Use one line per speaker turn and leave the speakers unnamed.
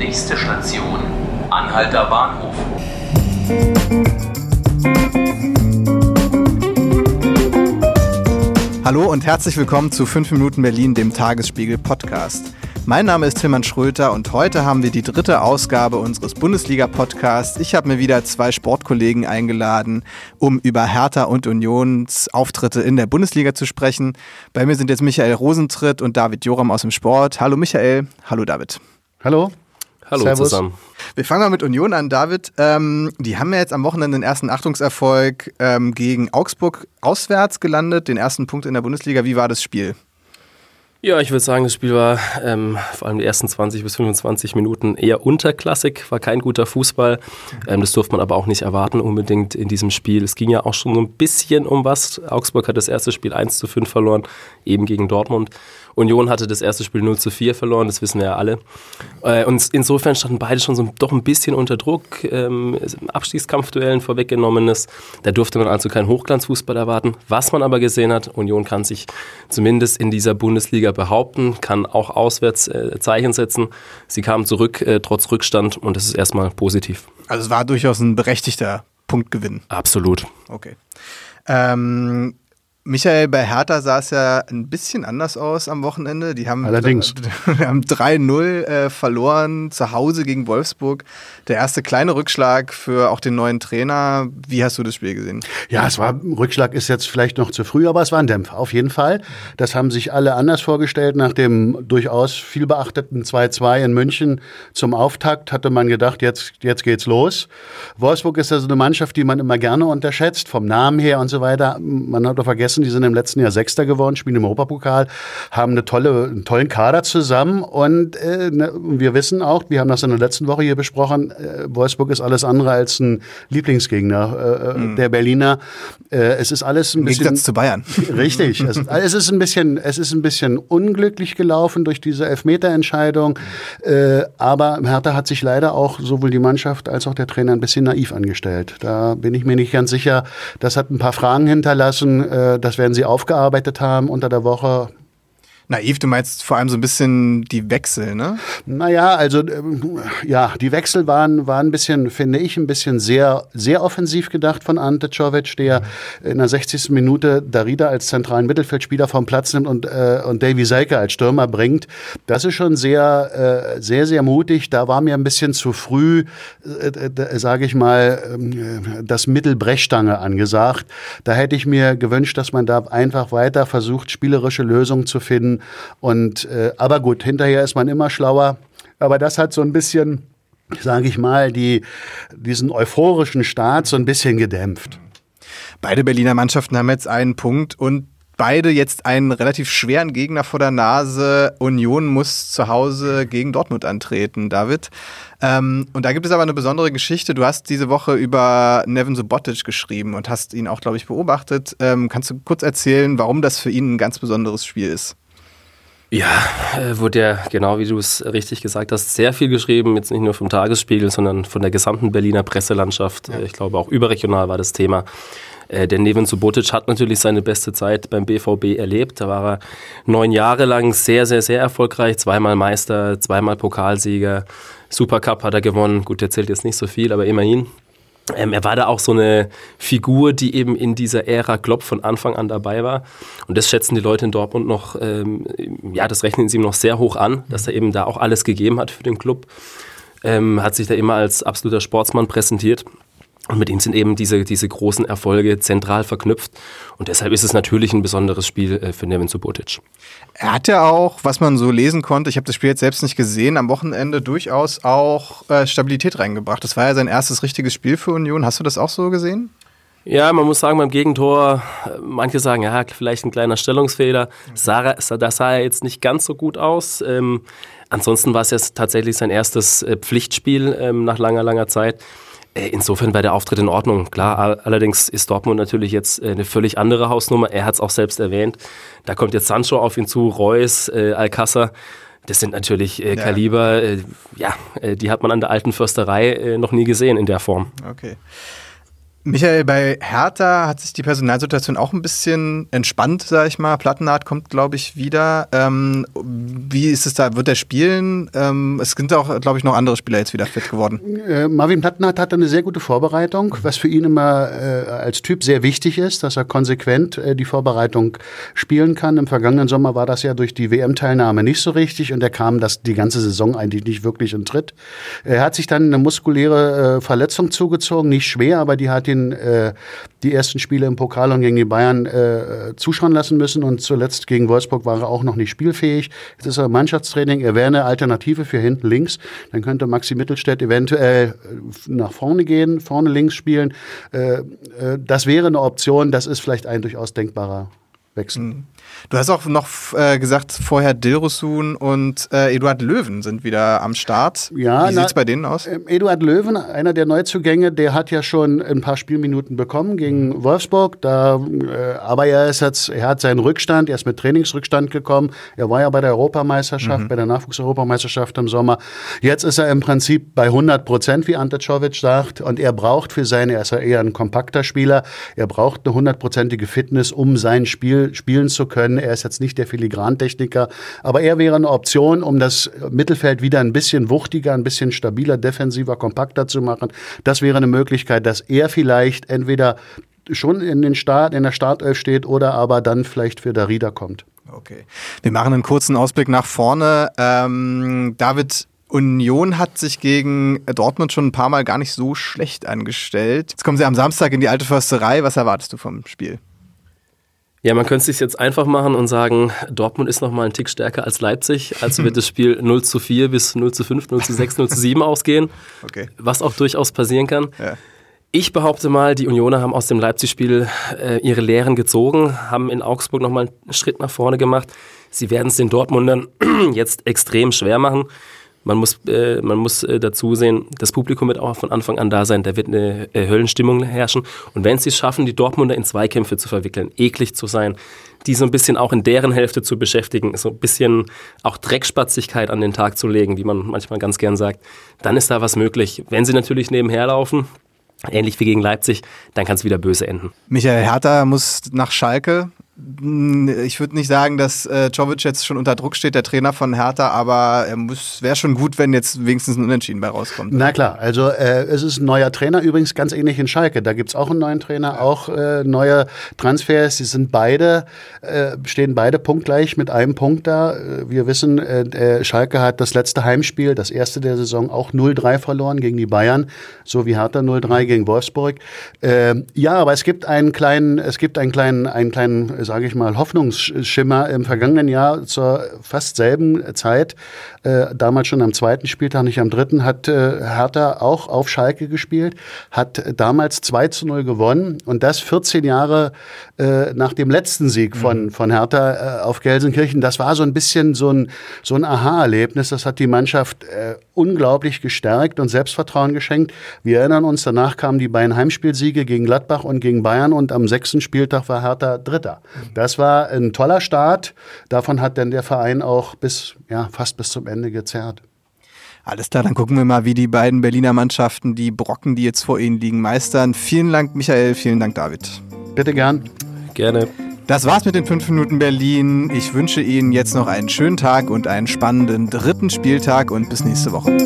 Nächste Station, Anhalter Bahnhof.
Hallo und herzlich willkommen zu 5 Minuten Berlin, dem Tagesspiegel Podcast. Mein Name ist Tilman Schröter und heute haben wir die dritte Ausgabe unseres Bundesliga-Podcasts. Ich habe mir wieder zwei Sportkollegen eingeladen, um über Hertha und Unions Auftritte in der Bundesliga zu sprechen. Bei mir sind jetzt Michael Rosentritt und David Joram aus dem Sport. Hallo Michael, hallo David.
Hallo.
Hallo
Servus.
zusammen.
Wir fangen mal mit Union an, David. Ähm, die haben ja jetzt am Wochenende den ersten Achtungserfolg ähm, gegen Augsburg auswärts gelandet, den ersten Punkt in der Bundesliga. Wie war das Spiel?
Ja, ich würde sagen, das Spiel war ähm, vor allem die ersten 20 bis 25 Minuten eher unterklassig, war kein guter Fußball. Ähm, das durfte man aber auch nicht erwarten unbedingt in diesem Spiel. Es ging ja auch schon so ein bisschen um was. Augsburg hat das erste Spiel 1 zu 5 verloren, eben gegen Dortmund. Union hatte das erste Spiel 0 zu 4 verloren, das wissen wir ja alle. Äh, und insofern standen beide schon so doch ein bisschen unter Druck. Ähm, Abstiegskampfduellen vorweggenommenes. Da durfte man also keinen Hochglanzfußball erwarten. Was man aber gesehen hat, Union kann sich zumindest in dieser Bundesliga behaupten, kann auch auswärts äh, Zeichen setzen. Sie kamen zurück äh, trotz Rückstand und das ist erstmal positiv.
Also es war durchaus ein berechtigter Punktgewinn.
Absolut.
Okay. Ähm, Michael, bei Hertha sah es ja ein bisschen anders aus am Wochenende. Die haben,
Allerdings.
Die haben 3-0 äh, verloren zu Hause gegen Wolfsburg. Der erste kleine Rückschlag für auch den neuen Trainer. Wie hast du das Spiel gesehen?
Ja, es war, Rückschlag ist jetzt vielleicht noch zu früh, aber es war ein Dämpfer, auf jeden Fall. Das haben sich alle anders vorgestellt. Nach dem durchaus viel beachteten 2-2 in München zum Auftakt hatte man gedacht, jetzt, jetzt geht's los. Wolfsburg ist also eine Mannschaft, die man immer gerne unterschätzt, vom Namen her und so weiter. Man hat doch vergessen, die sind im letzten Jahr Sechster geworden, spielen im Europapokal, haben eine tolle, einen tollen Kader zusammen und äh, ne, wir wissen auch, wir haben das in der letzten Woche hier besprochen, äh, Wolfsburg ist alles andere als ein Lieblingsgegner äh, der Berliner. Äh, es ist alles ein
Im
bisschen
Gegensatz zu Bayern.
Richtig. Es, es ist ein bisschen, es ist ein bisschen unglücklich gelaufen durch diese Elfmeterentscheidung. Äh, aber Hertha hat sich leider auch sowohl die Mannschaft als auch der Trainer ein bisschen naiv angestellt. Da bin ich mir nicht ganz sicher. Das hat ein paar Fragen hinterlassen. Das werden sie aufgearbeitet haben unter der Woche.
Naiv, du meinst vor allem so ein bisschen die Wechsel, ne?
Naja, also ähm, ja, die Wechsel waren, waren ein bisschen, finde ich, ein bisschen sehr, sehr offensiv gedacht von Ante Czovic, der in der 60. Minute Darida als zentralen Mittelfeldspieler vom Platz nimmt und, äh, und Davy Selke als Stürmer bringt. Das ist schon sehr, äh, sehr, sehr mutig. Da war mir ein bisschen zu früh, äh, äh, sage ich mal, ähm, das Mittel Brechstange angesagt. Da hätte ich mir gewünscht, dass man da einfach weiter versucht, spielerische Lösungen zu finden. Und äh, aber gut, hinterher ist man immer schlauer. Aber das hat so ein bisschen, sage ich mal, die, diesen euphorischen Start so ein bisschen gedämpft.
Beide Berliner Mannschaften haben jetzt einen Punkt und beide jetzt einen relativ schweren Gegner vor der Nase. Union muss zu Hause gegen Dortmund antreten, David. Ähm, und da gibt es aber eine besondere Geschichte. Du hast diese Woche über Nevin Subotic geschrieben und hast ihn auch, glaube ich, beobachtet. Ähm, kannst du kurz erzählen, warum das für ihn ein ganz besonderes Spiel ist?
Ja, äh, wurde ja, genau wie du es richtig gesagt hast, sehr viel geschrieben, jetzt nicht nur vom Tagesspiegel, sondern von der gesamten Berliner Presselandschaft. Ja. Ich glaube, auch überregional war das Thema. Äh, der Neven Subotic hat natürlich seine beste Zeit beim BVB erlebt. Da war er neun Jahre lang sehr, sehr, sehr erfolgreich. Zweimal Meister, zweimal Pokalsieger. Supercup hat er gewonnen. Gut, der zählt jetzt nicht so viel, aber immerhin. Ähm, er war da auch so eine Figur, die eben in dieser Ära Klopp von Anfang an dabei war. Und das schätzen die Leute in Dortmund noch, ähm, ja, das rechnen sie ihm noch sehr hoch an, dass er eben da auch alles gegeben hat für den Club. Ähm, hat sich da immer als absoluter Sportsmann präsentiert. Und mit ihm sind eben diese, diese großen Erfolge zentral verknüpft. Und deshalb ist es natürlich ein besonderes Spiel äh, für Nevin Subotic.
Er hat ja auch, was man so lesen konnte, ich habe das Spiel jetzt selbst nicht gesehen, am Wochenende durchaus auch äh, Stabilität reingebracht. Das war ja sein erstes richtiges Spiel für Union. Hast du das auch so gesehen?
Ja, man muss sagen, beim Gegentor, manche sagen, ja, vielleicht ein kleiner Stellungsfehler. Sah, das sah ja jetzt nicht ganz so gut aus. Ähm, ansonsten war es jetzt tatsächlich sein erstes äh, Pflichtspiel ähm, nach langer, langer Zeit. Äh, insofern war der Auftritt in Ordnung. Klar, allerdings ist Dortmund natürlich jetzt äh, eine völlig andere Hausnummer. Er hat es auch selbst erwähnt. Da kommt jetzt Sancho auf ihn zu, Reus, äh, Alcázar. Das sind natürlich äh, Kaliber, äh, ja, äh, die hat man an der alten Försterei noch nie gesehen in der Form.
Okay. Michael, bei Hertha hat sich die Personalsituation auch ein bisschen entspannt, sag ich mal. Plattenhardt kommt, glaube ich, wieder. Ähm, wie ist es da? Wird er spielen? Ähm, es sind auch, glaube ich, noch andere Spieler jetzt wieder fit geworden.
Äh, Marvin Plattenhardt hatte eine sehr gute Vorbereitung, was für ihn immer äh, als Typ sehr wichtig ist, dass er konsequent äh, die Vorbereitung spielen kann. Im vergangenen Sommer war das ja durch die WM-Teilnahme nicht so richtig und er kam das die ganze Saison eigentlich nicht wirklich in Tritt. Er hat sich dann eine muskuläre äh, Verletzung zugezogen, nicht schwer, aber die hat ihn äh, die ersten Spiele im Pokal und gegen die Bayern äh, zuschauen lassen müssen und zuletzt gegen Wolfsburg war er auch noch nicht spielfähig. Jetzt ist er Mannschaftstraining, er wäre eine Alternative für hinten links. Dann könnte Maxi Mittelstädt eventuell nach vorne gehen, vorne links spielen. Äh, äh, das wäre eine Option, das ist vielleicht ein durchaus denkbarer Wechsel. Mhm.
Du hast auch noch äh, gesagt, vorher Dilrosun und äh, Eduard Löwen sind wieder am Start. Ja, Wie sieht es bei denen aus?
Äh, Eduard Löwen, einer der Neuzugänge, der hat ja schon ein paar Spielminuten bekommen gegen mhm. Wolfsburg. Da, äh, aber er, ist jetzt, er hat seinen Rückstand, er ist mit Trainingsrückstand gekommen. Er war ja bei der Europameisterschaft, mhm. bei der Nachwuchseuropameisterschaft im Sommer. Jetzt ist er im Prinzip bei 100 Prozent, wie Ante Czovic sagt. Und er braucht für seine, er ist ja eher ein kompakter Spieler, er braucht eine hundertprozentige Fitness, um sein Spiel spielen zu können. Er ist jetzt nicht der Filigrantechniker, aber er wäre eine Option, um das Mittelfeld wieder ein bisschen wuchtiger, ein bisschen stabiler, defensiver, kompakter zu machen. Das wäre eine Möglichkeit, dass er vielleicht entweder schon in den Start, in der Startelf steht oder aber dann vielleicht für Darida kommt.
Okay. Wir machen einen kurzen Ausblick nach vorne. Ähm, David, Union hat sich gegen Dortmund schon ein paar Mal gar nicht so schlecht angestellt. Jetzt kommen sie am Samstag in die alte Försterei. Was erwartest du vom Spiel?
Ja, man könnte es sich jetzt einfach machen und sagen, Dortmund ist noch mal ein Tick stärker als Leipzig. Also wird das Spiel 0 zu 4 bis 0 zu 5, 0 zu 6, 0 zu 7 ausgehen. Okay. Was auch durchaus passieren kann. Ja. Ich behaupte mal, die Unioner haben aus dem Leipzig-Spiel äh, ihre Lehren gezogen, haben in Augsburg noch mal einen Schritt nach vorne gemacht. Sie werden es den Dortmundern jetzt extrem schwer machen. Man muss, äh, man muss äh, dazu sehen, das Publikum wird auch von Anfang an da sein, da wird eine äh, Höllenstimmung herrschen. Und wenn sie es schaffen, die Dortmunder in Zweikämpfe zu verwickeln, eklig zu sein, die so ein bisschen auch in deren Hälfte zu beschäftigen, so ein bisschen auch Dreckspatzigkeit an den Tag zu legen, wie man manchmal ganz gern sagt, dann ist da was möglich. Wenn sie natürlich nebenher laufen, ähnlich wie gegen Leipzig, dann kann es wieder böse enden.
Michael Hertha muss nach Schalke. Ich würde nicht sagen, dass äh, Czovic jetzt schon unter Druck steht, der Trainer von Hertha, aber er muss wäre schon gut, wenn jetzt wenigstens ein Unentschieden bei rauskommt.
Na klar, also äh, es ist ein neuer Trainer, übrigens ganz ähnlich in Schalke. Da gibt es auch einen neuen Trainer, auch äh, neue Transfers. Sie sind beide, äh, stehen beide punktgleich mit einem Punkt da. Äh, wir wissen, äh, Schalke hat das letzte Heimspiel, das erste der Saison, auch 0-3 verloren gegen die Bayern, so wie Hertha 0-3 gegen Wolfsburg. Ähm, ja, aber es gibt einen kleinen, es gibt einen kleinen, einen kleinen sage ich mal, Hoffnungsschimmer im vergangenen Jahr zur fast selben Zeit, äh, damals schon am zweiten Spieltag, nicht am dritten, hat äh, Hertha auch auf Schalke gespielt, hat damals 2 zu 0 gewonnen und das 14 Jahre äh, nach dem letzten Sieg von, mhm. von Hertha äh, auf Gelsenkirchen. Das war so ein bisschen so ein, so ein Aha-Erlebnis. Das hat die Mannschaft äh, unglaublich gestärkt und Selbstvertrauen geschenkt. Wir erinnern uns, danach kamen die beiden Heimspielsiege gegen Gladbach und gegen Bayern und am sechsten Spieltag war Hertha Dritter. Das war ein toller Start. Davon hat dann der Verein auch bis, ja, fast bis zum Ende gezerrt.
Alles klar, dann gucken wir mal, wie die beiden Berliner Mannschaften die Brocken, die jetzt vor ihnen liegen, meistern. Vielen Dank, Michael. Vielen Dank, David.
Bitte gern.
Gerne.
Das war's mit den 5 Minuten Berlin. Ich wünsche Ihnen jetzt noch einen schönen Tag und einen spannenden dritten Spieltag und bis nächste Woche.